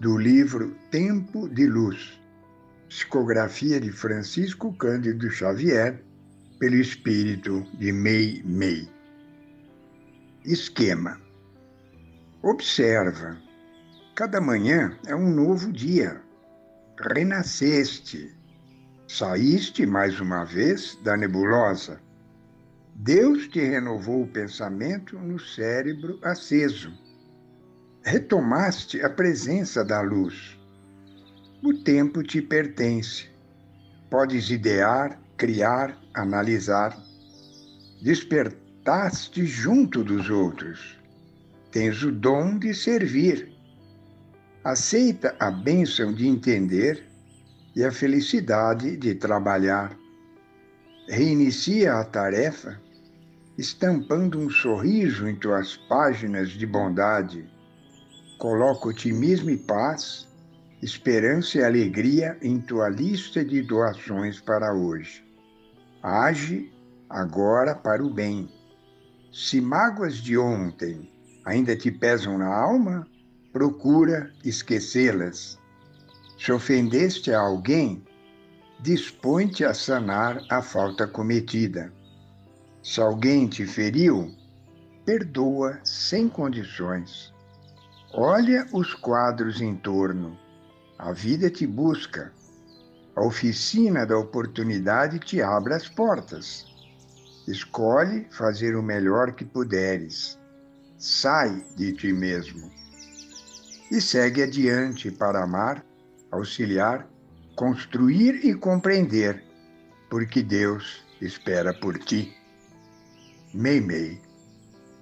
do livro Tempo de Luz, psicografia de Francisco Cândido Xavier, pelo espírito de Mei Mei. Esquema. Observa. Cada manhã é um novo dia. Renasceste Saíste mais uma vez da nebulosa. Deus te renovou o pensamento no cérebro aceso. Retomaste a presença da luz. O tempo te pertence. Podes idear, criar, analisar. Despertaste junto dos outros. Tens o dom de servir. Aceita a bênção de entender e a felicidade de trabalhar. Reinicia a tarefa, estampando um sorriso em tuas páginas de bondade. Coloca otimismo e paz, esperança e alegria em tua lista de doações para hoje. Age agora para o bem. Se mágoas de ontem ainda te pesam na alma, procura esquecê-las se ofendeste a alguém, dispõe-te a sanar a falta cometida. Se alguém te feriu, perdoa sem condições. Olha os quadros em torno. A vida te busca. A oficina da oportunidade te abre as portas. Escolhe fazer o melhor que puderes. Sai de ti mesmo. E segue adiante para amar auxiliar, construir e compreender, porque Deus espera por ti. Meimei.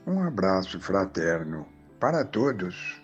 Um abraço fraterno para todos.